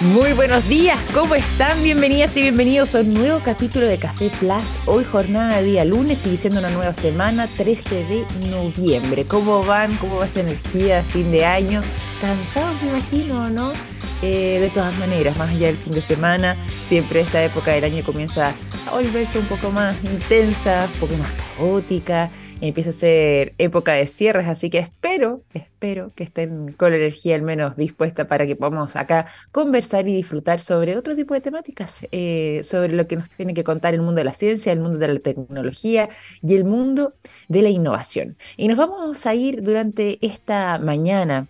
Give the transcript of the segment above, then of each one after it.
Muy buenos días, ¿cómo están? Bienvenidas y bienvenidos a un nuevo capítulo de Café Plus. Hoy jornada de día lunes, siendo una nueva semana, 13 de noviembre. ¿Cómo van? ¿Cómo va esa energía fin de año? Cansados, me imagino, ¿no? Eh, de todas maneras, más allá del fin de semana, siempre esta época del año comienza a volverse un poco más intensa, un poco más caótica empieza a ser época de cierres, así que espero, espero que estén con la energía al menos dispuesta para que podamos acá conversar y disfrutar sobre otro tipo de temáticas, eh, sobre lo que nos tiene que contar el mundo de la ciencia, el mundo de la tecnología y el mundo de la innovación. Y nos vamos a ir durante esta mañana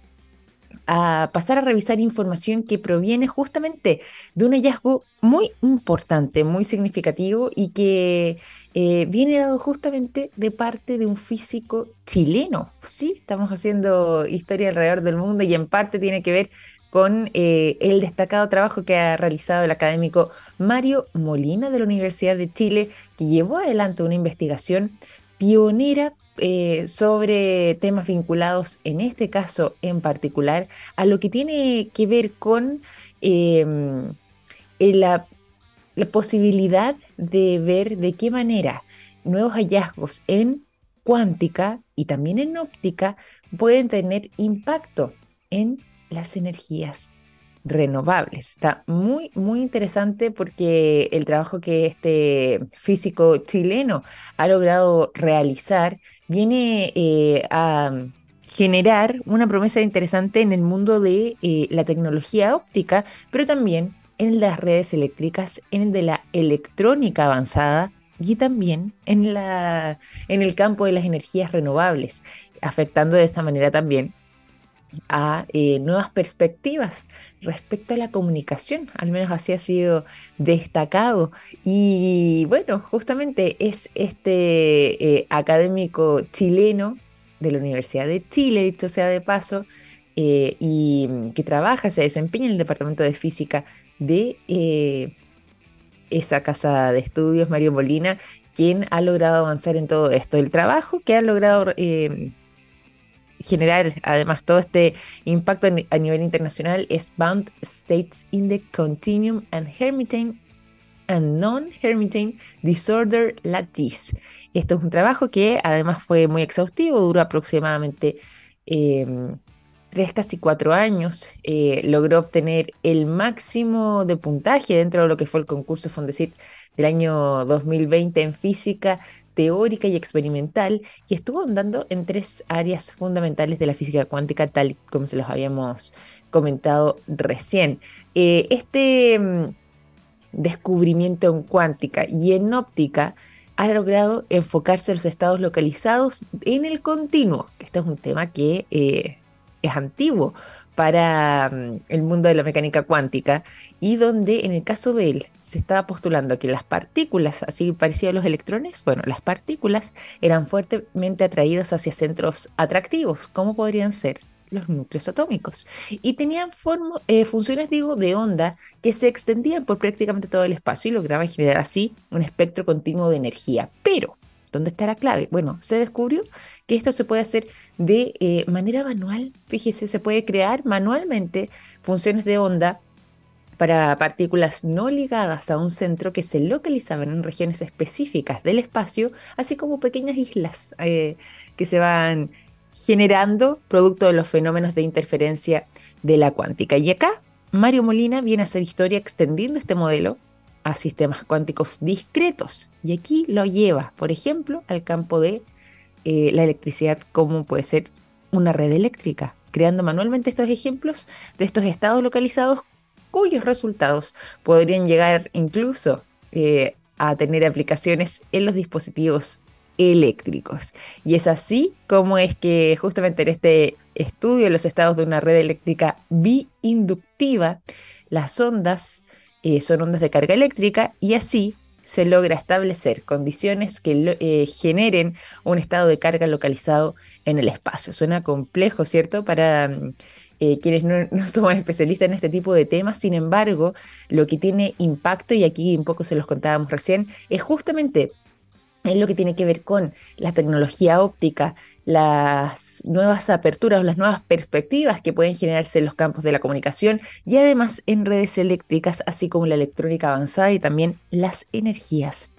a pasar a revisar información que proviene justamente de un hallazgo muy importante, muy significativo y que eh, viene dado justamente de parte de un físico chileno. Sí, estamos haciendo historia alrededor del mundo y en parte tiene que ver con eh, el destacado trabajo que ha realizado el académico Mario Molina de la Universidad de Chile, que llevó adelante una investigación pionera eh, sobre temas vinculados, en este caso en particular, a lo que tiene que ver con em, la, la posibilidad de ver de qué manera nuevos hallazgos en cuántica y también en óptica pueden tener impacto en las energías renovables. Está muy, muy interesante porque el trabajo que este físico chileno ha logrado realizar viene eh, a generar una promesa interesante en el mundo de eh, la tecnología óptica, pero también en las redes eléctricas, en el de la electrónica avanzada y también en, la, en el campo de las energías renovables, afectando de esta manera también a eh, nuevas perspectivas respecto a la comunicación, al menos así ha sido destacado. Y bueno, justamente es este eh, académico chileno de la Universidad de Chile, dicho sea de paso, eh, y que trabaja, se desempeña en el Departamento de Física de esa casa de estudios, Mario Molina, quien ha logrado avanzar en todo esto. El trabajo que ha logrado generar además todo este impacto a nivel internacional es Bound States in the Continuum and Hermitage and Non-Hermitage Disorder Lattice. Esto es un trabajo que además fue muy exhaustivo, duró aproximadamente em, tres, casi cuatro años. Eh, logró obtener el máximo de puntaje dentro de lo que fue el concurso Fondesit del año 2020 en física teórica y experimental y estuvo andando en tres áreas fundamentales de la física cuántica, tal como se los habíamos comentado recién. Eh, este mm, descubrimiento en cuántica y en óptica ha logrado enfocarse en los estados localizados en el continuo, este es un tema que eh, es antiguo, para mm, el mundo de la mecánica cuántica y donde en el caso de él se estaba postulando que las partículas, así parecido a los electrones, bueno, las partículas eran fuertemente atraídas hacia centros atractivos, como podrían ser los núcleos atómicos, y tenían eh, funciones, digo, de onda que se extendían por prácticamente todo el espacio y lograban generar así un espectro continuo de energía. Pero ¿Dónde está la clave? Bueno, se descubrió que esto se puede hacer de eh, manera manual. Fíjese, se puede crear manualmente funciones de onda para partículas no ligadas a un centro que se localizaban en regiones específicas del espacio, así como pequeñas islas eh, que se van generando producto de los fenómenos de interferencia de la cuántica. Y acá Mario Molina viene a hacer historia extendiendo este modelo a sistemas cuánticos discretos. Y aquí lo lleva, por ejemplo, al campo de eh, la electricidad, como puede ser una red eléctrica, creando manualmente estos ejemplos de estos estados localizados cuyos resultados podrían llegar incluso eh, a tener aplicaciones en los dispositivos eléctricos. Y es así como es que justamente en este estudio de los estados de una red eléctrica biinductiva, las ondas eh, son ondas de carga eléctrica y así se logra establecer condiciones que eh, generen un estado de carga localizado en el espacio. Suena complejo, ¿cierto? Para mm, eh, quienes no, no, somos especialistas en este tipo de temas, sin embargo, lo que tiene impacto, y aquí un poco se los contábamos recién, es justamente en lo que tiene que ver con la tecnología óptica, las nuevas aperturas o las nuevas perspectivas que pueden generarse en los campos de la comunicación y además en redes eléctricas, así como la electrónica avanzada y también las energías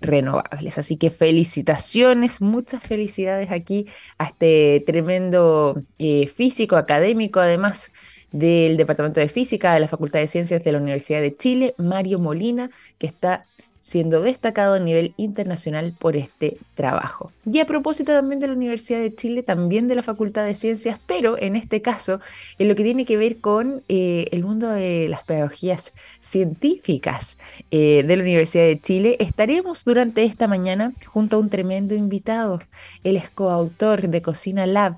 renovables. Así que felicitaciones, muchas felicidades aquí a este tremendo eh, físico académico, además del Departamento de Física de la Facultad de Ciencias de la Universidad de Chile, Mario Molina, que está siendo destacado a nivel internacional por este trabajo. Y a propósito también de la Universidad de Chile, también de la Facultad de Ciencias, pero en este caso en lo que tiene que ver con eh, el mundo de las pedagogías científicas eh, de la Universidad de Chile, estaremos durante esta mañana junto a un tremendo invitado. Él es coautor de Cocina Lab,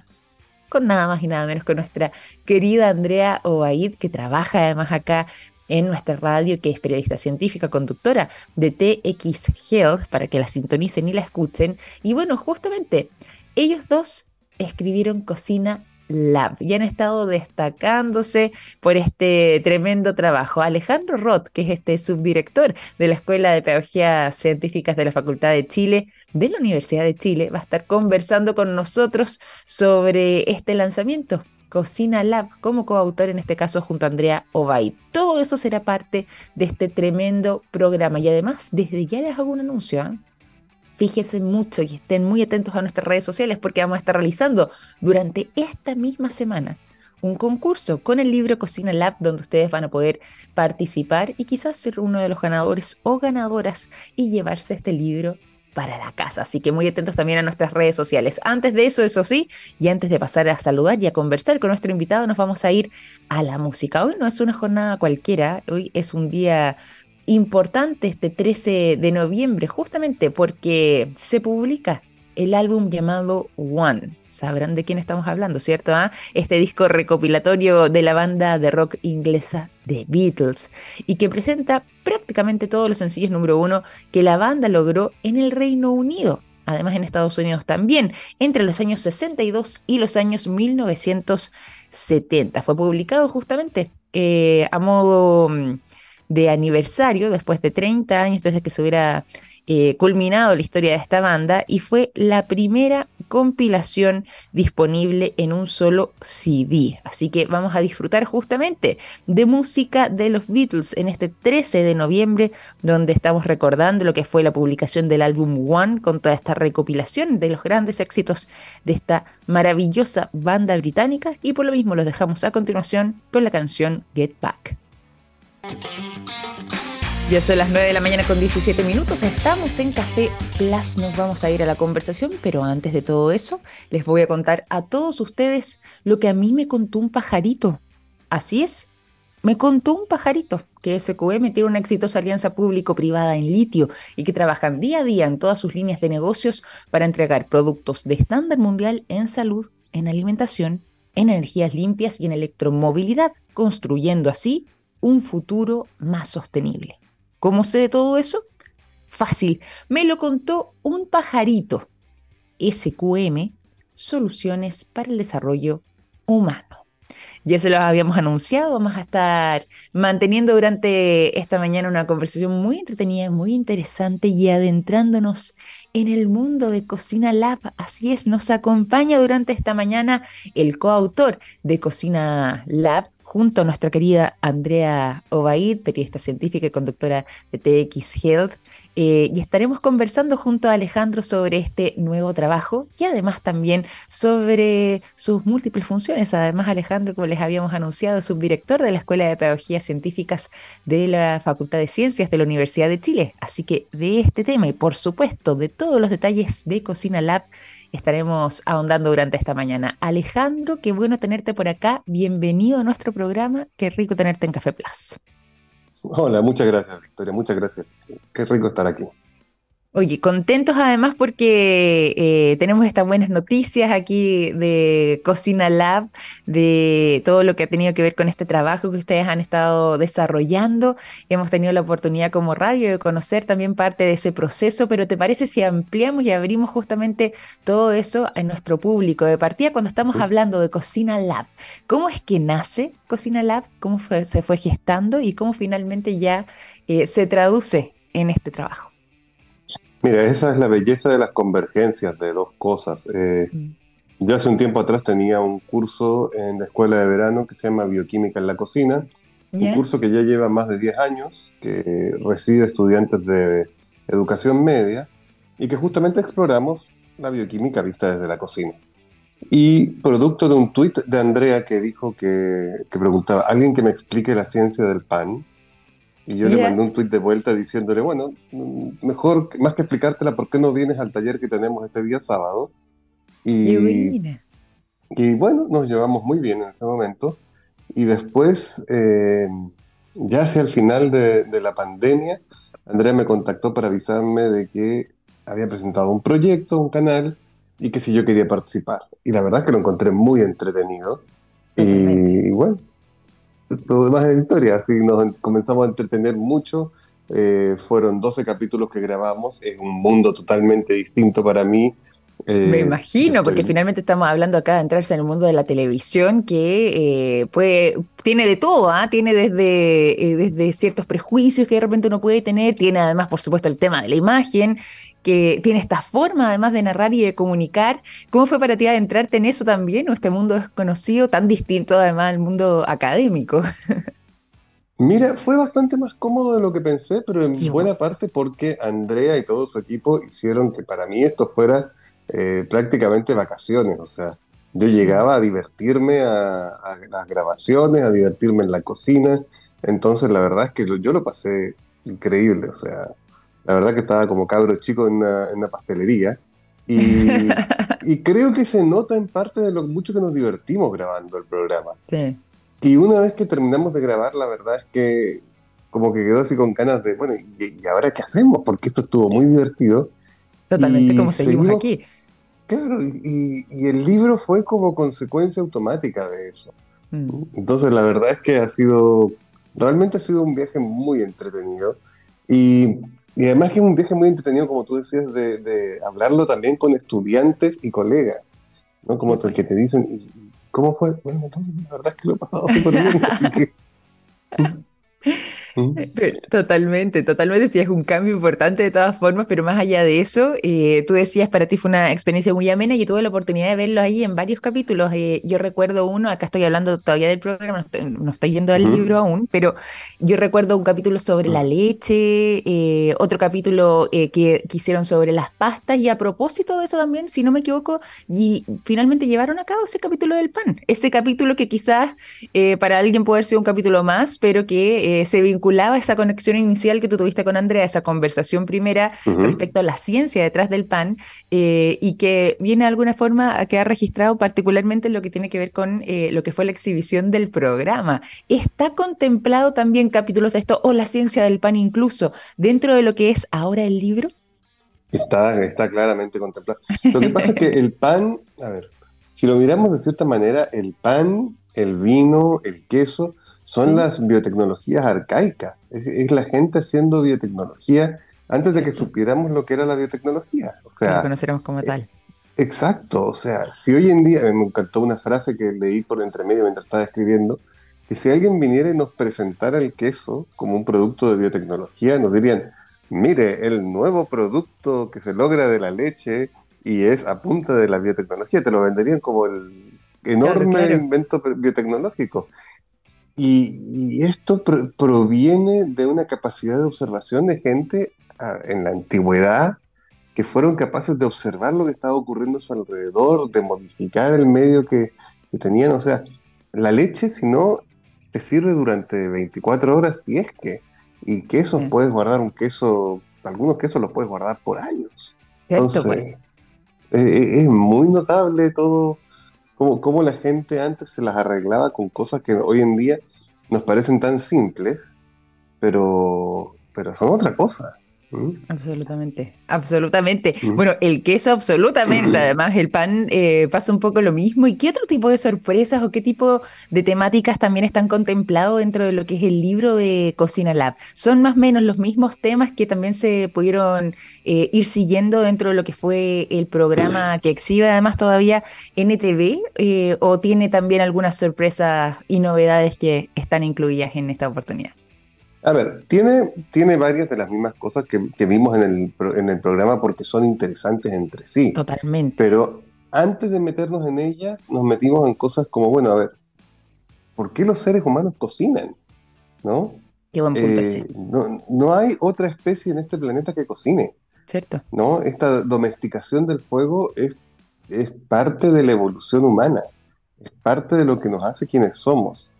con nada más y nada menos que nuestra querida Andrea Obaid, que trabaja además acá en nuestra radio, que es periodista científica, conductora de TX Health, para que la sintonicen y la escuchen. Y bueno, justamente ellos dos escribieron Cocina Lab y han estado destacándose por este tremendo trabajo. Alejandro Roth, que es este subdirector de la Escuela de Pedagogía Científicas de la Facultad de Chile, de la Universidad de Chile, va a estar conversando con nosotros sobre este lanzamiento Cocina Lab como coautor en este caso junto a Andrea Ovaid. Todo eso será parte de este tremendo programa y además desde ya les hago un anuncio. ¿eh? Fíjense mucho y estén muy atentos a nuestras redes sociales porque vamos a estar realizando durante esta misma semana un concurso con el libro Cocina Lab donde ustedes van a poder participar y quizás ser uno de los ganadores o ganadoras y llevarse este libro para la casa. Así que muy atentos también a nuestras redes sociales. Antes de eso, eso sí, y antes de pasar a saludar y a conversar con nuestro invitado, nos vamos a ir a la música. Hoy no es una jornada cualquiera, hoy es un día importante, este 13 de noviembre, justamente porque se publica el álbum llamado One. Sabrán de quién estamos hablando, ¿cierto? Ah? Este disco recopilatorio de la banda de rock inglesa The Beatles y que presenta prácticamente todos los sencillos número uno que la banda logró en el Reino Unido. Además en Estados Unidos también, entre los años 62 y los años 1970. Fue publicado justamente eh, a modo mm, de aniversario, después de 30 años desde que se hubiera eh, culminado la historia de esta banda y fue la primera compilación disponible en un solo CD. Así que vamos a disfrutar justamente de música de los Beatles en este 13 de noviembre, donde estamos recordando lo que fue la publicación del álbum One con toda esta recopilación de los grandes éxitos de esta maravillosa banda británica y por lo mismo los dejamos a continuación con la canción Get Back. Ya son las 9 de la mañana con 17 minutos. Estamos en Café Plus. Nos vamos a ir a la conversación, pero antes de todo eso, les voy a contar a todos ustedes lo que a mí me contó un pajarito. Así es, me contó un pajarito que SQM tiene una exitosa alianza público-privada en litio y que trabajan día a día en todas sus líneas de negocios para entregar productos de estándar mundial en salud, en alimentación, en energías limpias y en electromovilidad, construyendo así un futuro más sostenible. ¿Cómo sé de todo eso? Fácil, me lo contó un pajarito. SQM, Soluciones para el Desarrollo Humano. Ya se los habíamos anunciado, vamos a estar manteniendo durante esta mañana una conversación muy entretenida, muy interesante y adentrándonos en el mundo de Cocina Lab. Así es, nos acompaña durante esta mañana el coautor de Cocina Lab, junto a nuestra querida Andrea Obaid, periodista científica y conductora de TX Health, eh, y estaremos conversando junto a Alejandro sobre este nuevo trabajo y además también sobre sus múltiples funciones. Además, Alejandro, como les habíamos anunciado, es subdirector de la Escuela de Pedagogías Científicas de la Facultad de Ciencias de la Universidad de Chile. Así que de este tema y por supuesto de todos los detalles de Cocina Lab, estaremos ahondando durante esta mañana. Alejandro, qué bueno tenerte por acá. Bienvenido a nuestro programa. Qué rico tenerte en Café Plus. Hola, muchas gracias, Victoria. Muchas gracias. Qué rico estar aquí. Oye, contentos además porque eh, tenemos estas buenas noticias aquí de Cocina Lab, de todo lo que ha tenido que ver con este trabajo que ustedes han estado desarrollando. Hemos tenido la oportunidad como radio de conocer también parte de ese proceso, pero ¿te parece si ampliamos y abrimos justamente todo eso en nuestro público? De partida, cuando estamos hablando de Cocina Lab, ¿cómo es que nace Cocina Lab? ¿Cómo se fue gestando y cómo finalmente ya eh, se traduce en este trabajo? Mira, esa es la belleza de las convergencias de dos cosas. Eh, mm. Yo hace un tiempo atrás tenía un curso en la escuela de verano que se llama Bioquímica en la Cocina, un curso que ya lleva más de 10 años, que recibe estudiantes de educación media y que justamente exploramos la bioquímica vista desde la cocina. Y producto de un tuit de Andrea que dijo que, que, preguntaba, alguien que me explique la ciencia del pan. Y yo le mandé un tuit de vuelta diciéndole, bueno, mejor, más que explicártela, ¿por qué no vienes al taller que tenemos este día sábado? Y, y bueno, nos llevamos muy bien en ese momento. Y después, eh, ya hacia el final de, de la pandemia, Andrea me contactó para avisarme de que había presentado un proyecto, un canal, y que si yo quería participar. Y la verdad es que lo encontré muy entretenido. Y, bueno, todo demás es historia. Así nos comenzamos a entretener mucho. Eh, fueron 12 capítulos que grabamos. Es un mundo totalmente distinto para mí. Eh, Me imagino, porque finalmente estamos hablando acá de entrarse en el mundo de la televisión que eh, puede, tiene de todo, ¿ah? tiene desde, desde ciertos prejuicios que de repente uno puede tener, tiene además, por supuesto, el tema de la imagen, que tiene esta forma además de narrar y de comunicar. ¿Cómo fue para ti adentrarte en eso también, o este mundo desconocido, tan distinto además al mundo académico? Mira, fue bastante más cómodo de lo que pensé, pero en buena parte porque Andrea y todo su equipo hicieron que para mí esto fuera eh, prácticamente vacaciones. O sea, yo llegaba a divertirme a, a, las grabaciones, a divertirme en la cocina. Entonces, la verdad es que yo lo pasé increíble. O sea, la verdad que estaba como cabro chico en una, pastelería. Y, creo que se nota en parte de lo mucho que nos divertimos grabando el programa. Sí. Y una vez que terminamos de grabar, la verdad es que como que quedó así con ganas de, bueno, ¿y, ahora qué hacemos? Porque esto estuvo muy divertido. Totalmente como seguimos, aquí. Claro, y, el libro fue como consecuencia automática de eso. Mm. Entonces la verdad es que ha sido, realmente ha sido un viaje muy entretenido. Y y además que es un viaje muy entretenido, como tú decías, de, hablarlo también con estudiantes y colegas, ¿no? Como el que te dicen, ¿cómo fue? Bueno, entonces la verdad es que lo he pasado súper bien, así que... Totalmente, totalmente, sí, es un cambio importante de todas formas, pero más allá de eso, eh, tú decías, para ti fue una experiencia muy amena y tuve la oportunidad de verlo ahí en varios capítulos. Eh, yo recuerdo uno, acá estoy hablando todavía del programa, no estoy, yendo al libro aún, pero yo recuerdo un capítulo sobre la leche, eh, otro capítulo que, hicieron sobre las pastas y a propósito de eso también, si no me equivoco, y finalmente llevaron a cabo ese capítulo del pan, ese capítulo que quizás para alguien puede ser un capítulo más, pero que se vincula vinculaba esa conexión inicial que tú tuviste con Andrea, esa conversación primera respecto a la ciencia detrás del pan eh, y que viene de alguna forma a quedar registrado particularmente lo que tiene que ver con eh, lo que fue la exhibición del programa. ¿Está contemplado también capítulos de esto o la ciencia del pan incluso dentro de lo que es ahora el libro? Está, está claramente contemplado. Lo que pasa es que el pan, a ver, si lo miramos de cierta manera, el pan, el vino, el queso, son las biotecnologías arcaicas. Es, la gente haciendo biotecnología antes de que supiéramos lo que era la biotecnología. O sea, lo conoceremos como tal. Exacto, o sea, si hoy en día, me encantó una frase que leí por entre medio mientras estaba escribiendo, que si alguien viniera y nos presentara el queso como un producto de biotecnología, nos dirían, mire, el nuevo producto que se logra de la leche y es a punta de la biotecnología, te lo venderían como el enorme invento biotecnológico. Y, esto proviene de una capacidad de observación de gente ah, en la antigüedad que fueron capaces de observar lo que estaba ocurriendo a su alrededor, de modificar el medio que, tenían. O sea, la leche, si no, te sirve durante 24 horas, si es que. Y quesos, puedes guardar un queso, algunos quesos los puedes guardar por años. Entonces, pues. es muy notable todo cómo, la gente antes se las arreglaba con cosas que hoy en día nos parecen tan simples, pero, pero son otra cosa. Absolutamente, absolutamente. Bueno, el queso absolutamente, además el pan eh, pasa un poco lo mismo. ¿Y qué otro tipo de sorpresas o qué tipo de temáticas también están contemplados dentro de lo que es el libro de Cocina Lab? ¿Son más o menos los mismos temas que también se pudieron eh, ir siguiendo dentro de lo que fue el programa que exhibe además todavía NTV eh, o tiene también algunas sorpresas y novedades que están incluidas en esta oportunidad? A ver, tiene, tiene varias de las mismas cosas que, vimos en el, en el programa porque son interesantes entre sí. Totalmente. Pero antes de meternos en ellas, nos metimos en cosas como, bueno, a ver, ¿por qué los seres humanos cocinan? ¿No? Qué buen punto eh, no, no, hay otra especie en este planeta que cocine. Cierto. ¿No? Esta domesticación del fuego es, es parte de la evolución humana, es parte de lo que nos hace quienes somos.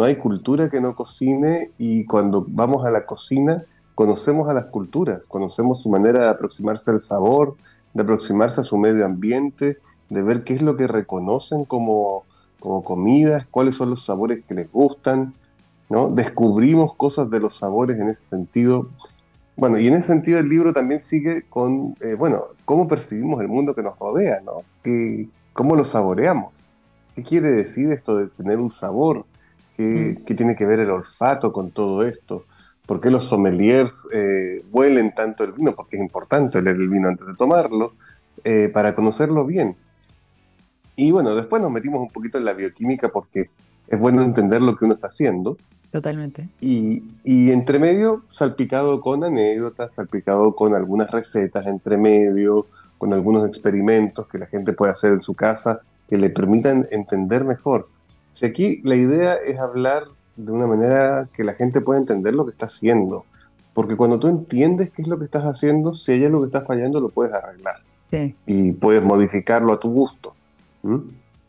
No hay cultura que no cocine y cuando vamos a la cocina conocemos a las culturas, conocemos su manera de aproximarse al sabor, de aproximarse a su medio ambiente, de ver qué es lo que reconocen como, como comidas, cuáles son los sabores que les gustan, ¿no? Descubrimos cosas de los sabores en ese sentido. Bueno, y en ese sentido el libro también sigue con, eh, bueno, cómo percibimos el mundo que nos rodea, ¿no? ¿Cómo lo saboreamos? ¿Qué quiere decir esto de tener un sabor? Mm. ¿Qué, tiene que ver el olfato con todo esto? ¿Por qué los sommeliers eh, huelen tanto el vino? Porque es importante oler el vino antes de tomarlo, eh, para conocerlo bien. Y bueno, después nos metimos un poquito en la bioquímica porque es bueno entender lo que uno está haciendo. Totalmente. Y, y entre medio, salpicado con anécdotas, salpicado con algunas recetas entre medio, con algunos experimentos que la gente puede hacer en su casa que le permitan entender mejor si aquí la idea es hablar de una manera que la gente pueda entender lo que está haciendo. Porque cuando tú entiendes qué es lo que estás haciendo, si hay algo que está fallando, lo puedes arreglar. Y puedes modificarlo a tu gusto.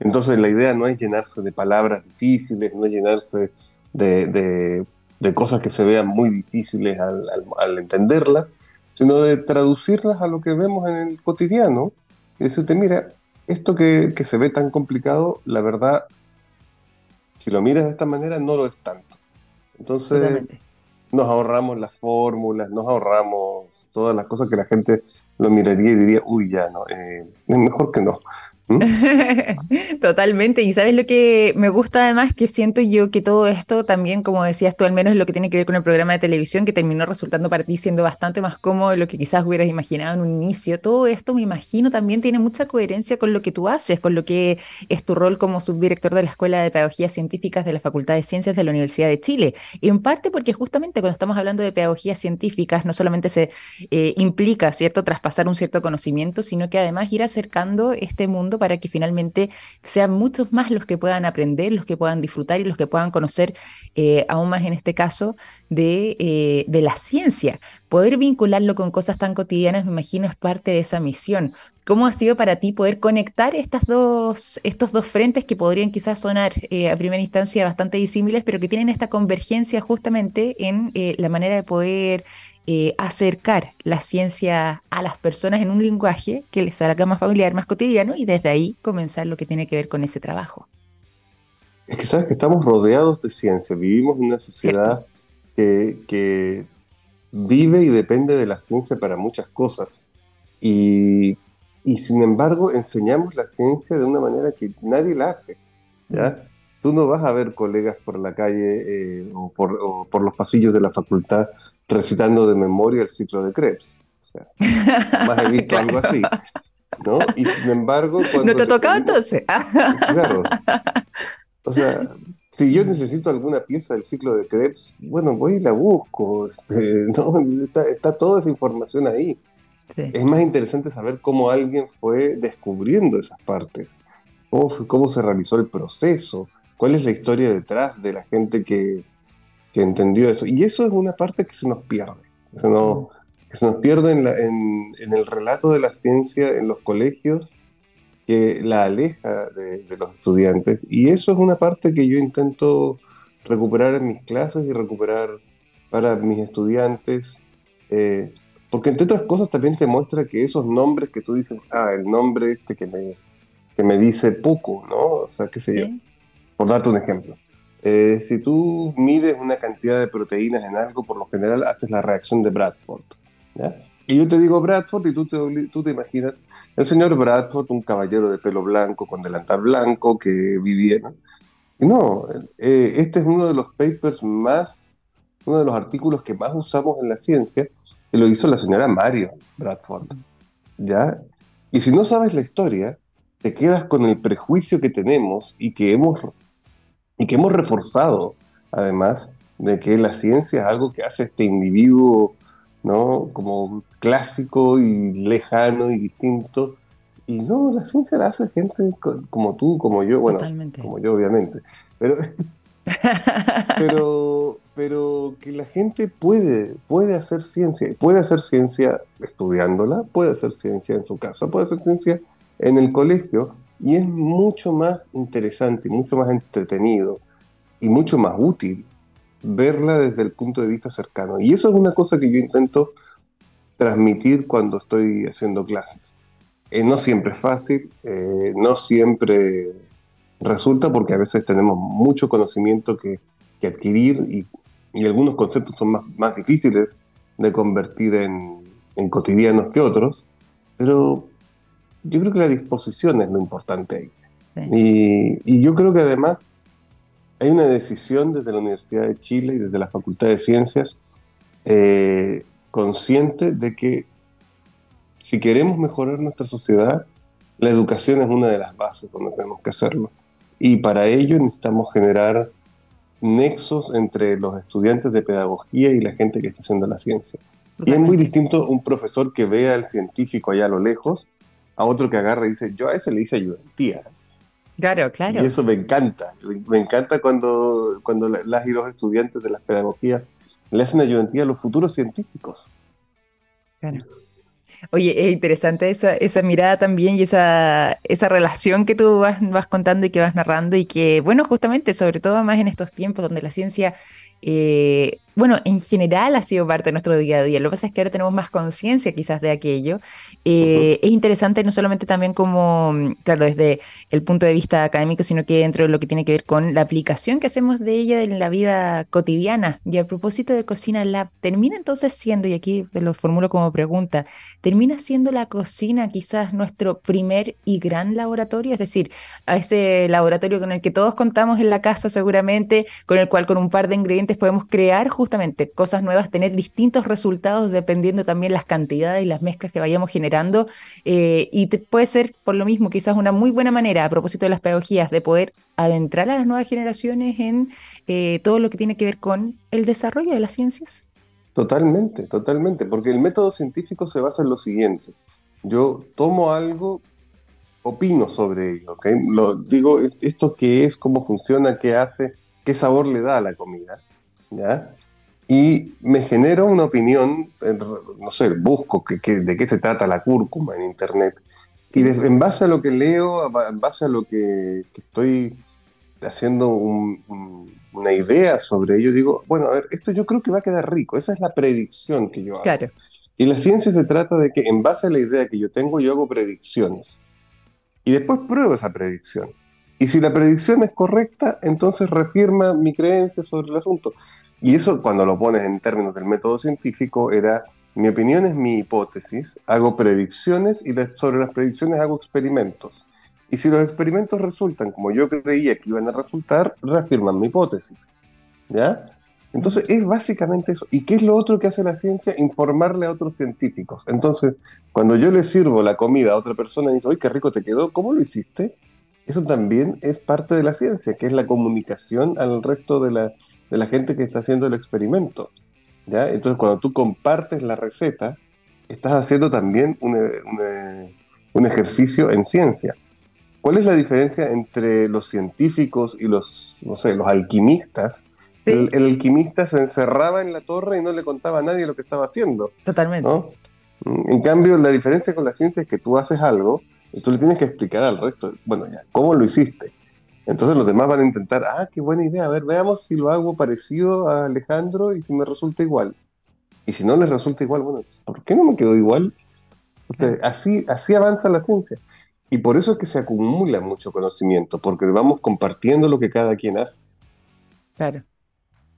Entonces la idea no es llenarse de palabras difíciles, no es llenarse de, cosas que se vean muy difíciles al, entenderlas, sino de traducirlas a lo que vemos en el cotidiano. Y decirte, mira, esto que, que se ve tan complicado, la verdad si lo miras de esta manera, no lo es tanto. Entonces, nos ahorramos las fórmulas, nos ahorramos todas las cosas que la gente lo miraría y diría, uy, ya no, eh, es mejor que no. Totalmente. Y sabes lo que me gusta además que siento yo que todo esto también, como decías tú, al menos lo que tiene que ver con el programa de televisión, que terminó resultando para ti siendo bastante más cómodo de lo que quizás hubieras imaginado en un inicio. Todo esto, me imagino, también tiene mucha coherencia con lo que tú haces, con lo que es tu rol como subdirector de la Escuela de Pedagogías Científicas de la Facultad de Ciencias de la Universidad de Chile. En parte porque justamente cuando estamos hablando de pedagogías científicas, no solamente se eh, implica, ¿cierto?, traspasar un cierto conocimiento, sino que además ir acercando este mundo para que finalmente sean muchos más los que puedan aprender, los que puedan disfrutar y los que puedan conocer eh, aún más en este caso de, eh, de la ciencia. Poder vincularlo con cosas tan cotidianas, me imagino, es parte de esa misión. ¿Cómo ha sido para ti poder conectar estos dos frentes que podrían quizás sonar eh, a primera instancia bastante disímiles, pero que tienen esta convergencia justamente en la manera de poder eh, acercar la ciencia a las personas en un lenguaje que les haga más familiar, más cotidiano y desde ahí comenzar lo que tiene que ver con ese trabajo. Es que sabes que estamos rodeados de ciencia, vivimos en una sociedad que, vive y depende de la ciencia para muchas cosas. Y, y, sin embargo enseñamos la ciencia de una manera que nadie la hace. ¿ya? Tú no vas a ver colegas por la calle eh, o, por, o, por, los pasillos de la facultad recitando de memoria el ciclo de Krebs. O sea, más he visto algo así. ¿no? Y sin embargo... Cuando ¿No te, tocaba entonces? claro. O sea, si yo necesito alguna pieza del ciclo de Krebs, bueno, voy y la busco. Este, ¿no? está, toda esa información ahí. Es más interesante saber cómo alguien fue descubriendo esas partes, cómo, cómo se realizó el proceso, cuál es la historia detrás de la gente que, que entendió eso. Y eso es una parte que se nos pierde. Se nos, se nos pierde en, en, el relato de la ciencia en los colegios, que la aleja de, los estudiantes. Y eso es una parte que yo intento recuperar en mis clases y recuperar para mis estudiantes. Eh, porque entre otras cosas también te muestra que esos nombres que tú dices, ah, el nombre este que me, que me dice poco, ¿no? O sea, qué sé yo. Por darte un ejemplo. Eh, si tú mides una cantidad de proteínas en algo, por lo general haces la reacción de Bradford. Y yo te digo Bradford y tú te, tú te imaginas el señor Bradford, un caballero de pelo blanco con delantal blanco que vivía. No, no eh, este es uno de los papers más, uno de los artículos que más usamos en la ciencia, y lo hizo la señora Mario Bradford. ¿Ya? Y si no sabes la historia, te quedas con el prejuicio que tenemos y que hemos y que hemos reforzado, además, de que la ciencia es algo que hace este individuo, ¿no? Como clásico y lejano y distinto. Y no, la ciencia la hace gente como tú, como yo, bueno, como yo obviamente. Pero, pero, pero que la gente puede, puede hacer ciencia, puede hacer ciencia estudiándola, puede hacer ciencia en su casa, puede hacer ciencia en el colegio, y es mucho más interesante, mucho más entretenido y mucho más útil verla desde el punto de vista cercano. Y eso es una cosa que yo intento transmitir cuando estoy haciendo clases. Eh, no siempre es fácil, eh, no siempre resulta porque a veces tenemos mucho conocimiento que, adquirir y, algunos conceptos son más, más difíciles de convertir en, en, cotidianos que otros, pero yo creo que la disposición es lo importante ahí. Y, y yo creo que además hay una decisión desde la Universidad de Chile y desde la Facultad de Ciencias eh, consciente de que si queremos mejorar nuestra sociedad, la educación es una de las bases donde tenemos que hacerlo. Y para ello necesitamos generar nexos entre los estudiantes de pedagogía y la gente que está haciendo la ciencia. Y es muy distinto un profesor que vea al científico allá a lo lejos a otro que agarra y dice, yo a ese le hice ayudantía. Claro, claro. Y eso me encanta. Me encanta cuando, cuando las y los estudiantes de las pedagogías le hacen ayudantía a los futuros científicos. Claro. Oye, es interesante esa, esa mirada también y esa, esa relación que tú vas, vas contando y que vas narrando y que, bueno, justamente, sobre todo más en estos tiempos donde la ciencia eh, bueno, en general ha sido parte de nuestro día a día. Lo que pasa es que ahora tenemos más conciencia quizás de aquello. Eh, es interesante no solamente también como, mm, claro, desde el punto de vista académico, sino que dentro de lo que tiene que ver con la aplicación que hacemos de ella en la vida cotidiana. Y a propósito de Cocina Lab, ¿termina entonces siendo, y aquí te lo formulo como pregunta, ¿termina siendo la cocina quizás nuestro primer y gran laboratorio? Es decir, a ese laboratorio con el que todos contamos en la casa seguramente, con el cual con un par de ingredientes podemos crear justamente cosas nuevas, tener distintos resultados dependiendo también las cantidades y las mezclas que vayamos generando. Eh, y puede ser, por lo mismo, quizás una muy buena manera, a propósito de las pedagogías, de poder adentrar a las nuevas generaciones en eh, todo lo que tiene que ver con el desarrollo de las ciencias. Totalmente, totalmente, porque el método científico se basa en lo siguiente. Yo tomo algo, opino sobre ello, Lo, digo, esto qué es, cómo funciona, qué hace, qué sabor le da a la comida, ¿ya? Y me genero una opinión, no sé, busco que, de qué se trata la cúrcuma en Internet. Y en base a lo que leo, en base a lo que, estoy haciendo una idea sobre ello, digo, bueno, a ver, esto yo creo que va a quedar rico. Esa es la predicción que yo hago. Claro. Y la ciencia se trata de que en base a la idea que yo tengo, yo hago predicciones. Y después pruebo esa predicción. Y si la predicción es correcta, entonces refirma mi creencia sobre el asunto. Y eso cuando lo pones en términos del método científico era, mi opinión es mi hipótesis, hago predicciones y sobre las predicciones hago experimentos. Y si los experimentos resultan como yo creía que iban a resultar, reafirman mi hipótesis. ¿Ya? Entonces es básicamente eso. ¿Y qué es lo otro que hace la ciencia? Informarle a otros científicos. Entonces, cuando yo le sirvo la comida a otra persona y dice, ¡ay, qué rico te quedó! ¿Cómo lo hiciste? Eso también es parte de la ciencia, que es la comunicación al resto de la, de la gente que está haciendo el experimento. ¿ya? Entonces, cuando tú compartes la receta, estás haciendo también un, un, ejercicio en ciencia. ¿Cuál es la diferencia entre los científicos y los, no sé, los alquimistas? El, alquimista se encerraba en la torre y no le contaba a nadie lo que estaba haciendo. Totalmente. En cambio, la diferencia con la ciencia es que tú haces algo y tú le tienes que explicar al resto, bueno, ya, ¿cómo lo hiciste? Entonces los demás van a intentar, ah, qué buena idea, a ver, veamos si lo hago parecido a Alejandro y si me resulta igual. Y si no les resulta igual, bueno, ¿por qué no me quedó igual? Porque así, así avanza la ciencia. Y por eso es que se acumula mucho conocimiento, porque vamos compartiendo lo que cada quien hace. Claro.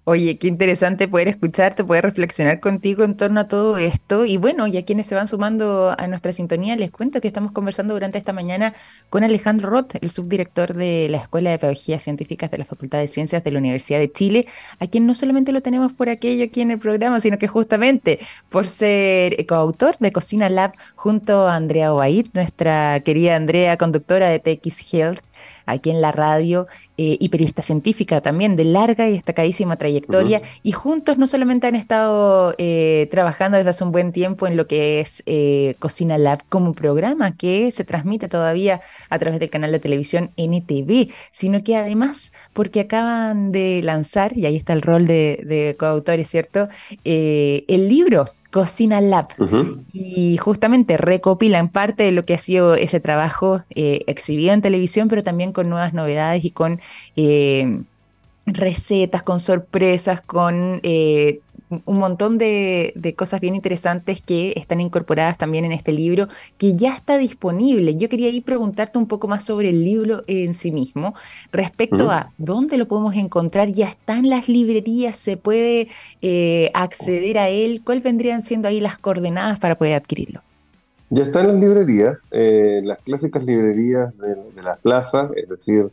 Oye, qué interesante poder escucharte, poder reflexionar contigo en torno a todo esto. Y bueno, y a quienes se van sumando a nuestra sintonía, les cuento que estamos conversando durante esta mañana con Alejandro Roth, el subdirector de la Escuela de Pedagogías Científicas de la Facultad de Ciencias de la Universidad de Chile, a quien no solamente lo tenemos por aquello aquí en el programa, sino que justamente por ser coautor de Cocina Lab junto a Andrea Obaid, nuestra querida Andrea, conductora de TX Health aquí en la radio eh, y periodista científica también de larga y destacadísima trayectoria. Y juntos no solamente han estado eh, trabajando desde hace un buen tiempo en lo que es eh, Cocina Lab como programa que se transmite todavía a través del canal de televisión NTV, sino que además porque acaban de lanzar, y ahí está el rol de, de coautores, ¿cierto? el libro Cocina Lab. Y justamente recopilan parte de lo que ha sido ese trabajo eh, exhibido en televisión, pero también con nuevas novedades y con eh, recetas, con sorpresas, con eh, un montón de, cosas bien interesantes que están incorporadas también en este libro, que ya está disponible. Yo quería ir preguntarte un poco más sobre el libro en sí mismo, respecto a dónde lo podemos encontrar, ya está en las librerías, se puede eh, acceder a él, ¿cuáles vendrían siendo ahí las coordenadas para poder adquirirlo? Ya está en las librerías, eh, las clásicas librerías de, las plazas, es decir,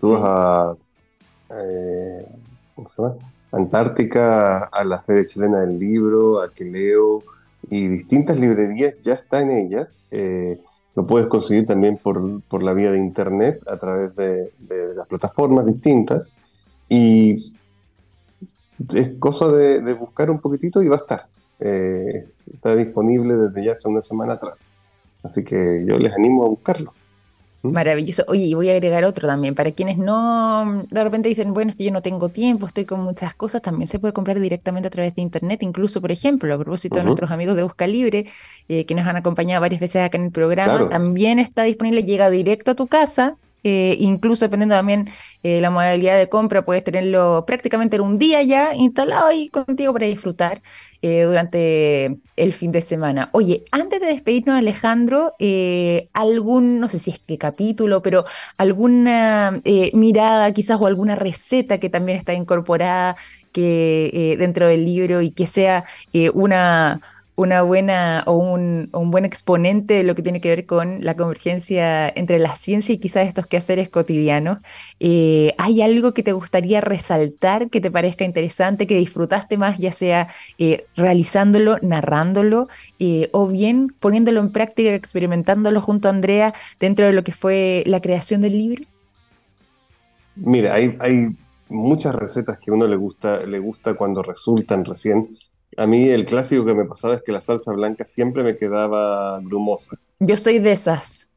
tú vas a... Eh, ¿Cómo se llama? Antártica, a la Feria Chilena del Libro, a Queleo y distintas librerías ya están en ellas. Eh, lo puedes conseguir también por, por, la vía de internet a través de, las plataformas distintas. Y es cosa de, buscar un poquitito y va a estar. Eh, está disponible desde ya hace una semana atrás. Así que yo les animo a buscarlo. Maravilloso. Oye, y voy a agregar otro también. Para quienes no, de repente dicen, bueno, es que yo no tengo tiempo, estoy con muchas cosas, también se puede comprar directamente a través de Internet. Incluso, por ejemplo, a propósito de nuestros amigos de Busca Libre, eh, que nos han acompañado varias veces acá en el programa, también está disponible, llega directo a tu casa eh, incluso dependiendo también eh, la modalidad de compra, puedes tenerlo prácticamente en un día ya instalado ahí contigo para disfrutar eh, durante el fin de semana. Oye, antes de despedirnos, Alejandro, algún, no sé si es qué capítulo, pero alguna mirada quizás o alguna receta que también está incorporada que dentro del libro y que sea una una buena o un, buen exponente de lo que tiene que ver con la convergencia entre la ciencia y quizás estos quehaceres cotidianos. Eh, ¿Hay algo que te gustaría resaltar, que te parezca interesante, que disfrutaste más, ya sea eh, realizándolo, narrándolo, eh, o bien poniéndolo en práctica, experimentándolo junto a Andrea dentro de lo que fue la creación del libro? Mira, hay, hay muchas recetas que a uno le gusta, le gusta cuando resultan recién a mí el clásico que me pasaba es que la salsa blanca siempre me quedaba grumosa. Yo soy de esas.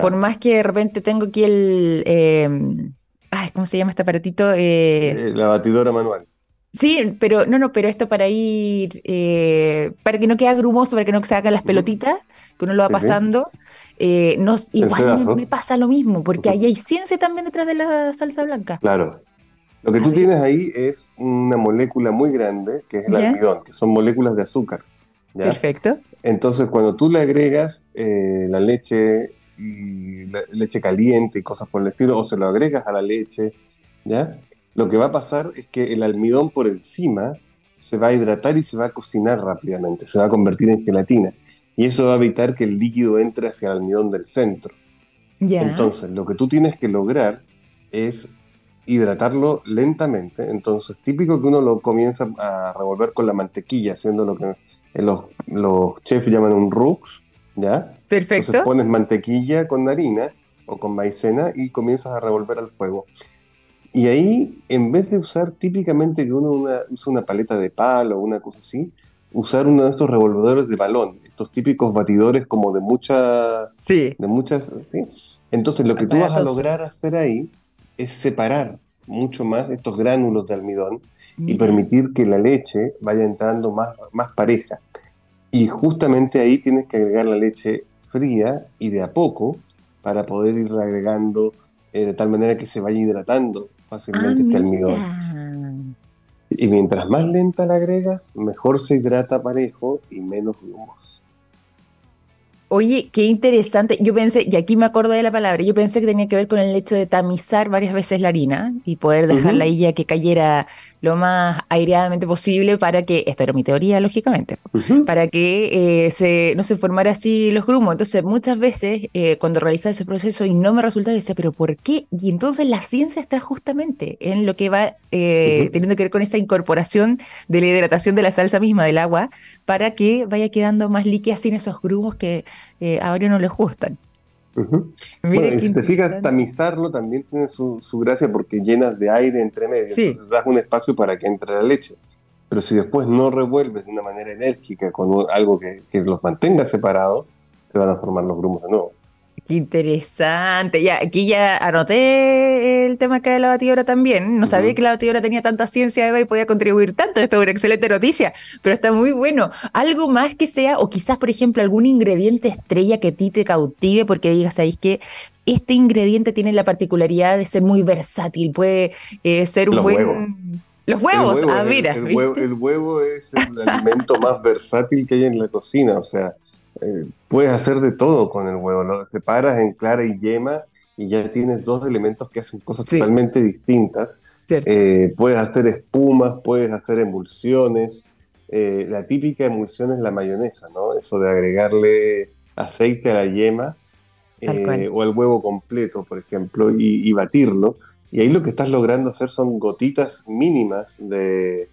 Por más que de repente tengo aquí el... Ay, ¿Cómo se llama este aparatito? Eh, eh, la batidora manual. Sí, pero no, no, pero esto para ir, eh, para que no quede grumoso, para que no se hagan las pelotitas, que uno lo va pasando. igual me, pasa lo mismo, porque ahí hay ciencia también detrás de la salsa blanca. Claro, lo que tú tienes ahí es una molécula muy grande, que es el almidón, que son moléculas de azúcar. Perfecto. Entonces, cuando tú le agregas eh, la leche y leche caliente y cosas por el estilo, o se lo agregas a la leche, ¿ya? Lo que va a pasar es que el almidón por encima se va a hidratar y se va a cocinar rápidamente, se va a convertir en gelatina. Y eso va a evitar que el líquido entre hacia el almidón del centro. Entonces, lo que tú tienes que lograr es hidratarlo lentamente. Entonces, típico que uno lo comienza a revolver con la mantequilla, haciendo lo que los, los chefs llaman un rux, ¿ya? Perfecto. Entonces pones mantequilla con harina o con maicena y comienzas a revolver al fuego. Y ahí, en vez de usar típicamente que uno usa una paleta de palo o una cosa así, usar uno de estos revolvedores de balón, estos típicos batidores como de muchas... Sí. De muchas... ¿sí? Entonces, lo que tú vas a lograr hacer ahí es separar mucho más estos gránulos de almidón y permitir que la leche vaya entrando más, más pareja. Y justamente ahí tienes que agregar la leche fría y de a poco para poder ir agregando eh, de tal manera que se vaya hidratando fácilmente ah, este almidón. Y mientras más lenta la agregas, mejor se hidrata parejo y menos grumos. Oye, qué interesante. Yo pensé, y aquí me acuerdo de la palabra, yo pensé que tenía que ver con el hecho de tamizar varias veces la harina y poder dejarla ahí ya que cayera lo más aireadamente posible para que, esto era mi teoría, lógicamente, para que eh, se, no se formara así los grumos. Entonces, muchas veces eh, cuando realizaba ese proceso y no me resultaba, decía, pero ¿por qué? Y entonces la ciencia está justamente en lo que va eh, teniendo que ver con esa incorporación de la hidratación de la salsa misma del agua para que vaya quedando más líquida sin esos grumos que a varios no les gustan. bueno, y si te fijas, tamizarlo también tiene su, gracia porque llenas de aire entre medio, entonces das un espacio para que entre la leche. Pero si después no revuelves de una manera enérgica con algo que, que los mantenga separados, se van a formar los grumos de nuevo. Qué interesante. Ya, aquí ya anoté el tema acá de la batidora también. No sabía que la batidora tenía tanta ciencia y podía contribuir tanto. Esto es una excelente noticia, pero está muy bueno. Algo más que sea, o quizás, por ejemplo, algún ingrediente estrella que a ti te cautive porque digas, ¿sabéis que este ingrediente tiene la particularidad de ser muy versátil? Puede eh, ser un buen. Los huevos, ah, mira. El, el, huevo, es el alimento más versátil que hay en la cocina. O sea, eh, puedes hacer de todo con el huevo, lo separas en clara y yema y ya tienes dos elementos que hacen cosas totalmente distintas. Eh, puedes hacer espumas, puedes hacer emulsiones. Eh, la típica emulsión es la mayonesa, ¿no? Eso de agregarle aceite a la yema o al huevo completo, por ejemplo, y, batirlo. Y ahí lo que estás logrando hacer son gotitas mínimas de,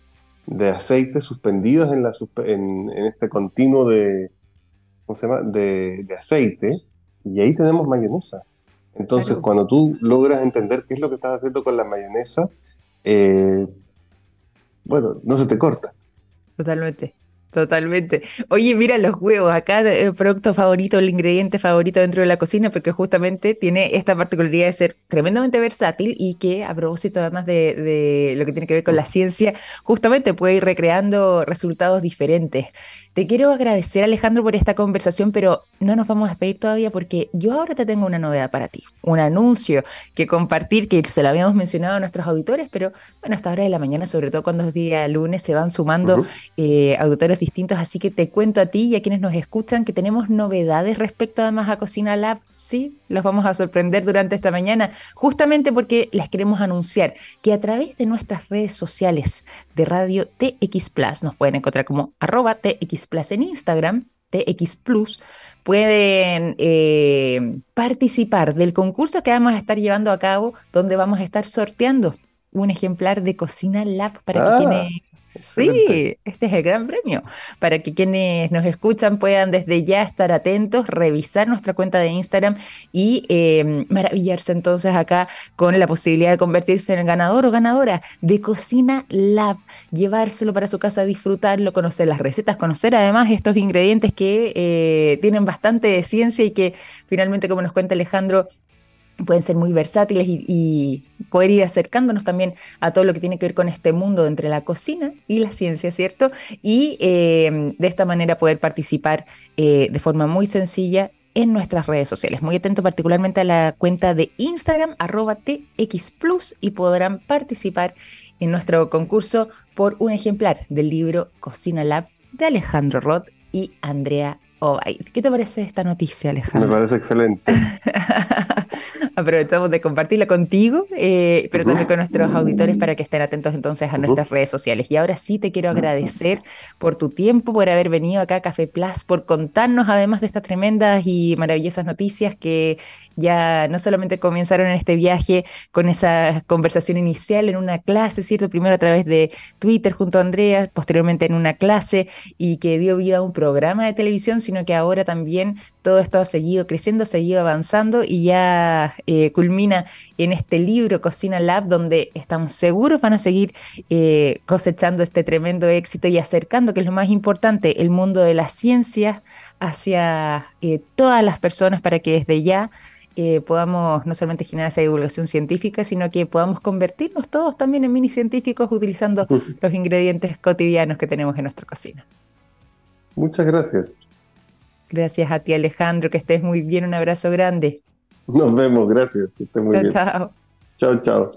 aceite suspendidos en, la, en este continuo de, ¿cómo se llama? De, aceite, y ahí tenemos mayonesa. Entonces, cuando tú logras entender qué es lo que estás haciendo con la mayonesa, eh, bueno, no se te corta. Totalmente. Totalmente. Oye, mira los huevos, acá el producto favorito, el ingrediente favorito dentro de la cocina, porque justamente tiene esta particularidad de ser tremendamente versátil y que a propósito además de, de lo que tiene que ver con la ciencia, justamente puede ir recreando resultados diferentes. Te quiero agradecer, Alejandro, por esta conversación, pero no nos vamos a despedir todavía porque yo ahora te tengo una novedad para ti, un anuncio que compartir, que se lo habíamos mencionado a nuestros auditores, pero bueno, a esta hora de la mañana, sobre todo cuando es día lunes, se van sumando eh, auditores distintos, así que te cuento a ti y a quienes nos escuchan que tenemos novedades respecto además a Cocina Lab. Sí, los vamos a sorprender durante esta mañana, justamente porque les queremos anunciar que a través de nuestras redes sociales de Radio TX Plus, nos pueden encontrar como arroba TX Plus en Instagram, TX Plus, pueden eh, participar del concurso que vamos a estar llevando a cabo, donde vamos a estar sorteando un ejemplar de Cocina Lab para que ah. Sí, este es el gran premio. Para que quienes nos escuchan puedan desde ya estar atentos, revisar nuestra cuenta de Instagram y eh, maravillarse entonces acá con la posibilidad de convertirse en el ganador o ganadora de Cocina Lab. Llevárselo para su casa, disfrutarlo, conocer las recetas, conocer además estos ingredientes que eh, tienen bastante ciencia y que finalmente, como nos cuenta Alejandro, pueden ser muy versátiles y, poder ir acercándonos también a todo lo que tiene que ver con este mundo entre la cocina y la ciencia, ¿cierto? Y eh, de esta manera poder participar eh, de forma muy sencilla en nuestras redes sociales. Muy atento particularmente a la cuenta de Instagram, arroba TXplus, y podrán participar en nuestro concurso por un ejemplar del libro Cocina Lab de Alejandro Roth y Andrea ¿Qué te parece esta noticia, Alejandro? Me parece excelente. Aprovechamos de compartirla contigo, eh, pero también con nuestros auditores para que estén atentos entonces a nuestras redes sociales. Y ahora sí te quiero agradecer por tu tiempo, por haber venido acá a Café Plus, por contarnos además de estas tremendas y maravillosas noticias que ya no solamente comenzaron en este viaje con esa conversación inicial en una clase, ¿cierto? Primero a través de Twitter junto a Andrea, posteriormente en una clase y que dio vida a un programa de televisión, sino que ahora también todo esto ha seguido creciendo, ha seguido avanzando y ya eh, culmina en este libro Cocina Lab, donde estamos seguros van a seguir eh, cosechando este tremendo éxito y acercando, que es lo más importante, el mundo de la ciencia hacia eh, todas las personas para que desde ya podamos no solamente generar esa divulgación científica, sino que podamos convertirnos todos también en mini científicos utilizando los ingredientes cotidianos que tenemos en nuestra cocina. Muchas gracias. Gracias a ti, Alejandro, que estés muy bien. Un abrazo grande. Nos vemos, gracias. Que estés muy bien. Chao. Chao, chao.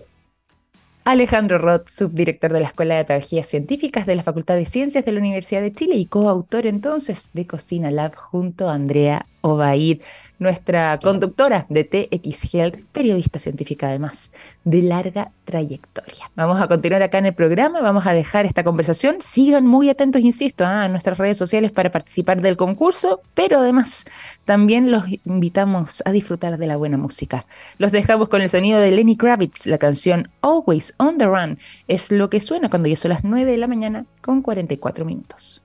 Alejandro Roth, subdirector de la Escuela de Pedagogías Científicas de la Facultad de Ciencias de la Universidad de Chile y coautor entonces de Cocina Lab junto a Andrea Obaid nuestra conductora de TX Health, periodista científica además, de larga trayectoria. Vamos a continuar acá en el programa, vamos a dejar esta conversación. Sigan muy atentos, insisto, a nuestras redes sociales para participar del concurso, pero además también los invitamos a disfrutar de la buena música. Los dejamos con el sonido de Lenny Kravitz, la canción Always on the Run. Es lo que suena cuando ya son las 9 de la mañana con 44 minutos.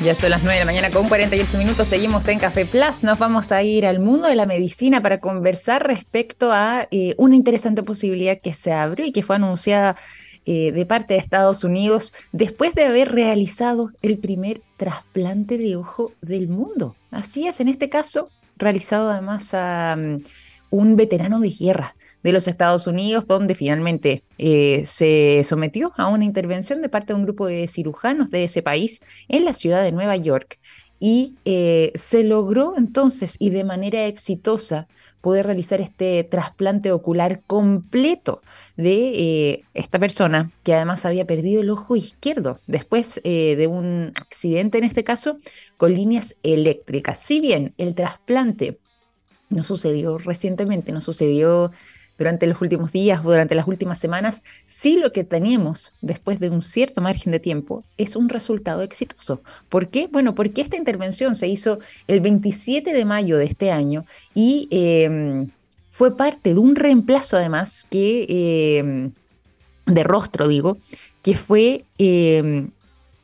Ya son las 9 de la mañana con 48 minutos, seguimos en Café Plus, nos vamos a ir al mundo de la medicina para conversar respecto a eh, una interesante posibilidad que se abrió y que fue anunciada eh, de parte de Estados Unidos después de haber realizado el primer trasplante de ojo del mundo. Así es, en este caso, realizado además a mm, un veterano de guerra de los Estados Unidos, donde finalmente eh, se sometió a una intervención de parte de un grupo de cirujanos de ese país en la ciudad de Nueva York. Y eh, se logró entonces y de manera exitosa poder realizar este trasplante ocular completo de eh, esta persona que además había perdido el ojo izquierdo después de un accidente en este caso con líneas eléctricas. Si bien el trasplante no sucedió recientemente, no sucedió durante los últimos días o durante las últimas semanas, sí lo que tenemos después de un cierto margen de tiempo es un resultado exitoso. ¿Por qué? Bueno, porque esta intervención se hizo el 27 de mayo de este año y em, fue parte de un reemplazo además que, em, de rostro digo, que fue em,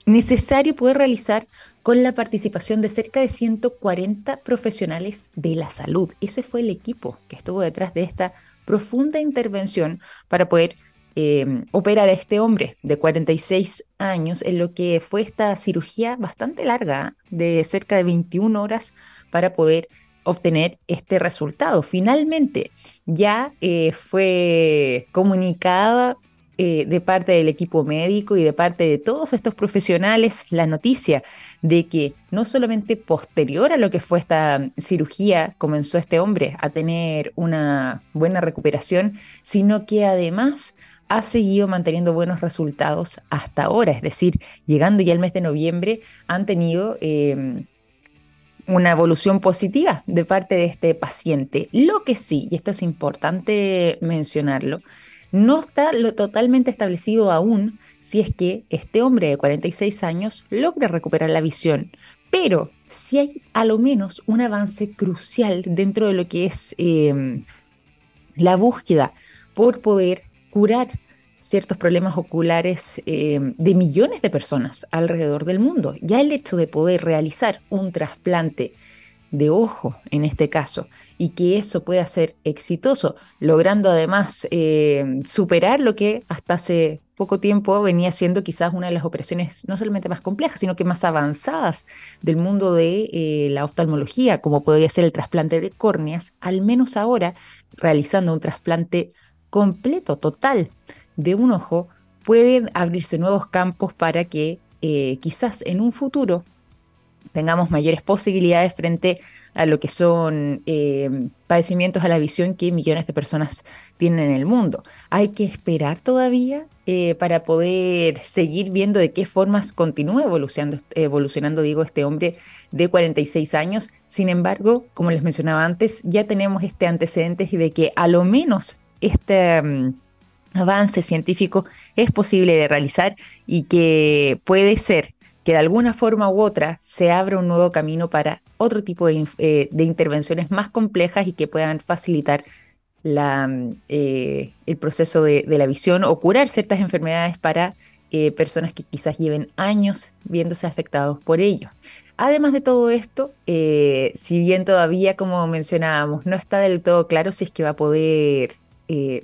necesario poder realizar con la participación de cerca de 140 profesionales de la salud. Ese fue el equipo que estuvo detrás de esta profunda intervención para poder em, operar a este hombre de 46 años en lo que fue esta cirugía bastante larga, de cerca de 21 horas, para poder obtener este resultado. Finalmente ya eh, fue comunicada eh, de parte del equipo médico y de parte de todos estos profesionales la noticia de que no solamente posterior a lo que fue esta cirugía comenzó este hombre a tener una buena recuperación, sino que además ha seguido manteniendo buenos resultados hasta ahora, es decir, llegando ya el mes de noviembre, han tenido... Em, una evolución positiva de parte de este paciente. Lo que sí, y esto es importante mencionarlo, no está lo totalmente establecido aún si es que este hombre de 46 años logra recuperar la visión, pero si hay a lo menos un avance crucial dentro de lo que es em, la búsqueda por poder curar ciertos problemas oculares em, de millones de personas alrededor del mundo. Ya el hecho de poder realizar un trasplante de ojo en este caso y que eso pueda ser exitoso, logrando además eh, superar lo que hasta hace poco tiempo venía siendo quizás una de las operaciones no solamente más complejas, sino que más avanzadas del mundo de eh, la oftalmología, como podría ser el trasplante de córneas, al menos ahora realizando un trasplante completo, total de un ojo, pueden abrirse nuevos campos para que eh, quizás en un futuro tengamos mayores posibilidades frente a lo que son eh, padecimientos a la visión que millones de personas tienen en el mundo. Hay que esperar todavía eh, para poder seguir viendo de qué formas continúa evolucionando, evolucionando, digo, este hombre de 46 años. Sin embargo, como les mencionaba antes, ya tenemos este antecedente de que a lo menos este... Mm, avance científico es posible de realizar y que puede ser que de alguna forma u otra se abra un nuevo camino para otro tipo de, eh, intervenciones más complejas y que puedan facilitar la, eh, el proceso de, la visión o curar ciertas enfermedades para eh, personas que quizás lleven años viéndose afectados por ello. Además de todo esto, si bien todavía, como mencionábamos, no está del todo claro si es que va a poder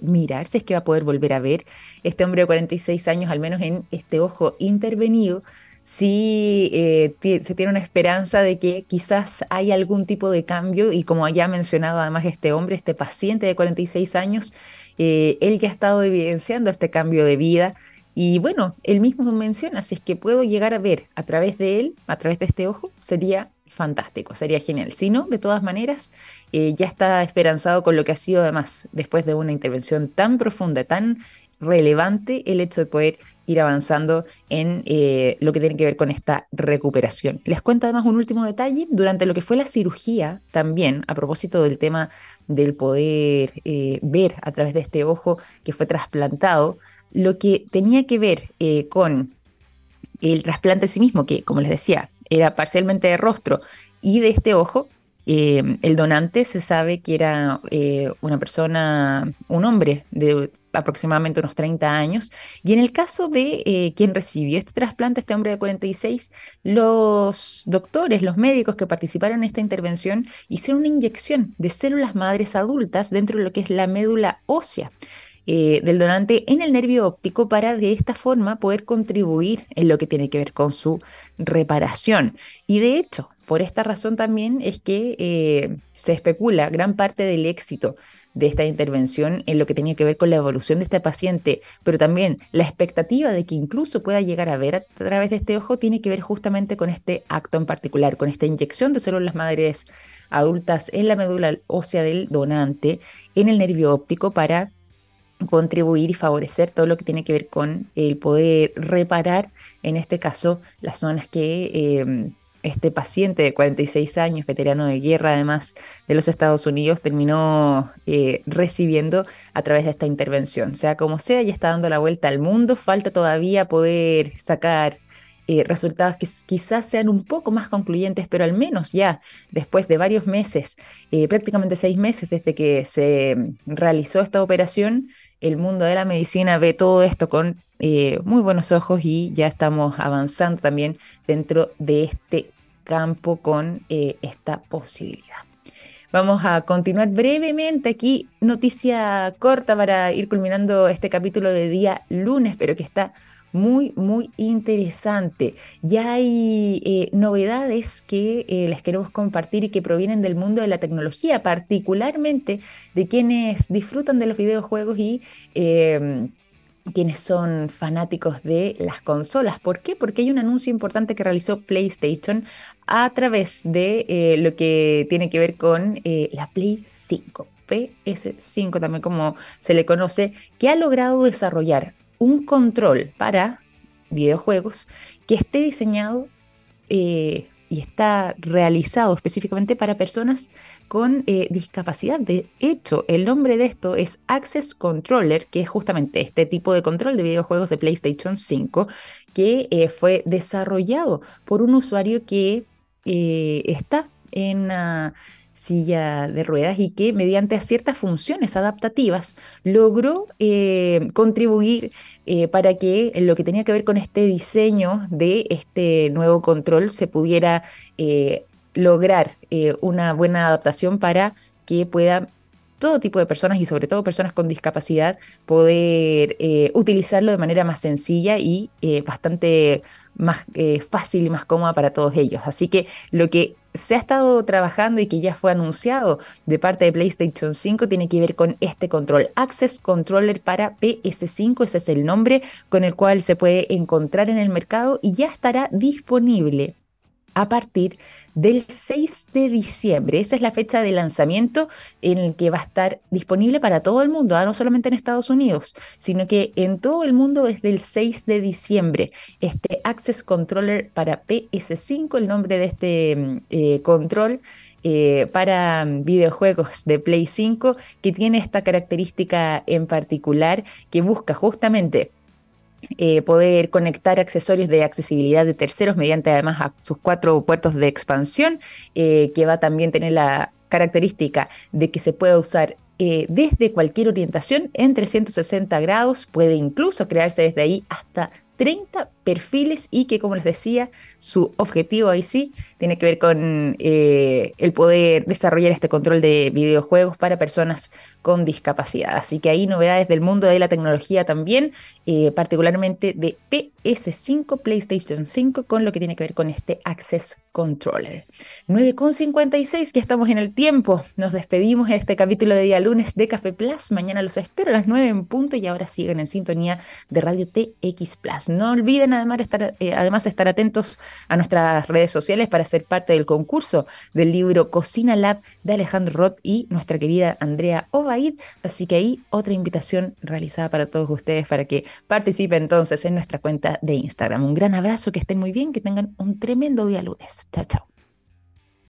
mirar, si es que va a poder volver a ver, este hombre de 46 años, al menos en este ojo intervenido, sí eh, se tiene una esperanza de que quizás hay algún tipo de cambio y como ya ha mencionado además este hombre, este paciente de 46 años, eh, él que ha estado evidenciando este cambio de vida y bueno, él mismo menciona, si es que puedo llegar a ver a través de él, a través de este ojo, sería fantástico, sería genial. Si no, de todas maneras, eh, ya está esperanzado con lo que ha sido además, después de una intervención tan profunda, tan relevante, el hecho de poder ir avanzando en eh, lo que tiene que ver con esta recuperación. Les cuento además un último detalle, durante lo que fue la cirugía también, a propósito del tema del poder eh, ver a través de este ojo que fue trasplantado, lo que tenía que ver eh, con el trasplante en sí mismo, que como les decía, era parcialmente de rostro y de este ojo, Eh, el donante se sabe que era eh, una persona, un hombre de aproximadamente unos 30 años, y en el caso de eh, quien recibió este trasplante, este hombre de 46, los doctores, los médicos que participaron en esta intervención hicieron una inyección de células madres adultas dentro de lo que es la médula ósea. del donante en el nervio óptico para de esta forma poder contribuir en lo que tiene que ver con su reparación. Y de hecho, por esta razón también es que eh, se especula gran parte del éxito de esta intervención en lo que tenía que ver con la evolución de este paciente, pero también la expectativa de que incluso pueda llegar a ver a través de este ojo tiene que ver justamente con este acto en particular, con esta inyección de células madres adultas en la médula ósea del donante, en el nervio óptico para contribuir y favorecer todo lo que tiene que ver con el poder reparar, en este caso, las zonas que eh, este paciente de 46 años, veterano de guerra además de los Estados Unidos, terminó eh, recibiendo a través de esta intervención. Sea como sea, ya está dando la vuelta al mundo, falta todavía poder sacar eh, resultados que quizás sean un poco más concluyentes, pero al menos ya después de varios meses, eh, prácticamente seis meses desde que se realizó esta operación, el mundo de la medicina ve todo esto con eh, muy buenos ojos y ya estamos avanzando también dentro de este campo con eh, esta posibilidad. Vamos a continuar brevemente aquí, noticia corta para ir culminando este capítulo de día lunes, pero que está muy, muy interesante. Ya hay eh, novedades que eh, les queremos compartir y que provienen del mundo de la tecnología, particularmente de quienes disfrutan de los videojuegos y... Em, quienes son fanáticos de las consolas. ¿Por qué? Porque hay un anuncio importante que realizó PlayStation a través de eh, lo que tiene que ver con la Play 5. PS5 también como se le conoce, que ha logrado desarrollar un control para videojuegos que esté diseñado eh, y está realizado específicamente para personas con eh, discapacidad. De hecho, el nombre de esto es Access Controller, que es justamente este tipo de control de videojuegos de PlayStation 5, que eh, fue desarrollado por un usuario que está en una silla de ruedas y que mediante ciertas funciones adaptativas logró eh, contribuir eh, para que lo que tenía que ver con este diseño de este nuevo control se pudiera eh, lograr una buena adaptación para que pueda todo tipo de personas y sobre todo personas con discapacidad poder utilizarlo de manera más sencilla y bastante más fácil y más cómoda para todos ellos. Así que lo que se ha estado trabajando y que ya fue anunciado de parte de PlayStation 5 tiene que ver con este control. Access Controller para PS5, ese es el nombre con el cual se puede encontrar en el mercado y ya estará disponible a partir del 6 de diciembre. Esa es la fecha de lanzamiento en el que va a estar disponible para todo el mundo, ¿ah? no solamente en Estados Unidos, sino que en todo el mundo desde el 6 de diciembre. Este Access Controller para PS5, el nombre de este mm, eh, control. Eh, para videojuegos de Play 5 que tiene esta característica en particular que busca justamente eh, poder conectar accesorios de accesibilidad de terceros mediante además a sus cuatro puertos de expansión, eh, que va a también tener la característica de que se pueda usar eh, desde cualquier orientación en 360 grados, puede incluso crearse desde ahí hasta 30 perfiles y que, como les decía, su objetivo ahí sí tiene que ver con eh, el poder desarrollar este control de videojuegos para personas con discapacidad. Así que hay novedades del mundo de la tecnología también, eh, particularmente de PS5, PlayStation 5, con lo que tiene que ver con este Access Controller. 9.56, ya estamos en el tiempo. Nos despedimos en este capítulo de día lunes de Café Plus. Mañana los espero a las 9 en punto y ahora siguen en sintonía de Radio TX Plus. No olviden además estar, eh, además estar atentos a nuestras redes sociales para ser parte del concurso del libro Cocina Lab de Alejandro Roth y nuestra querida Andrea Obaid. Así que ahí otra invitación realizada para todos ustedes para que participen entonces en nuestra cuenta de Instagram. Un gran abrazo, que estén muy bien, que tengan un tremendo día lunes. Chao, chao.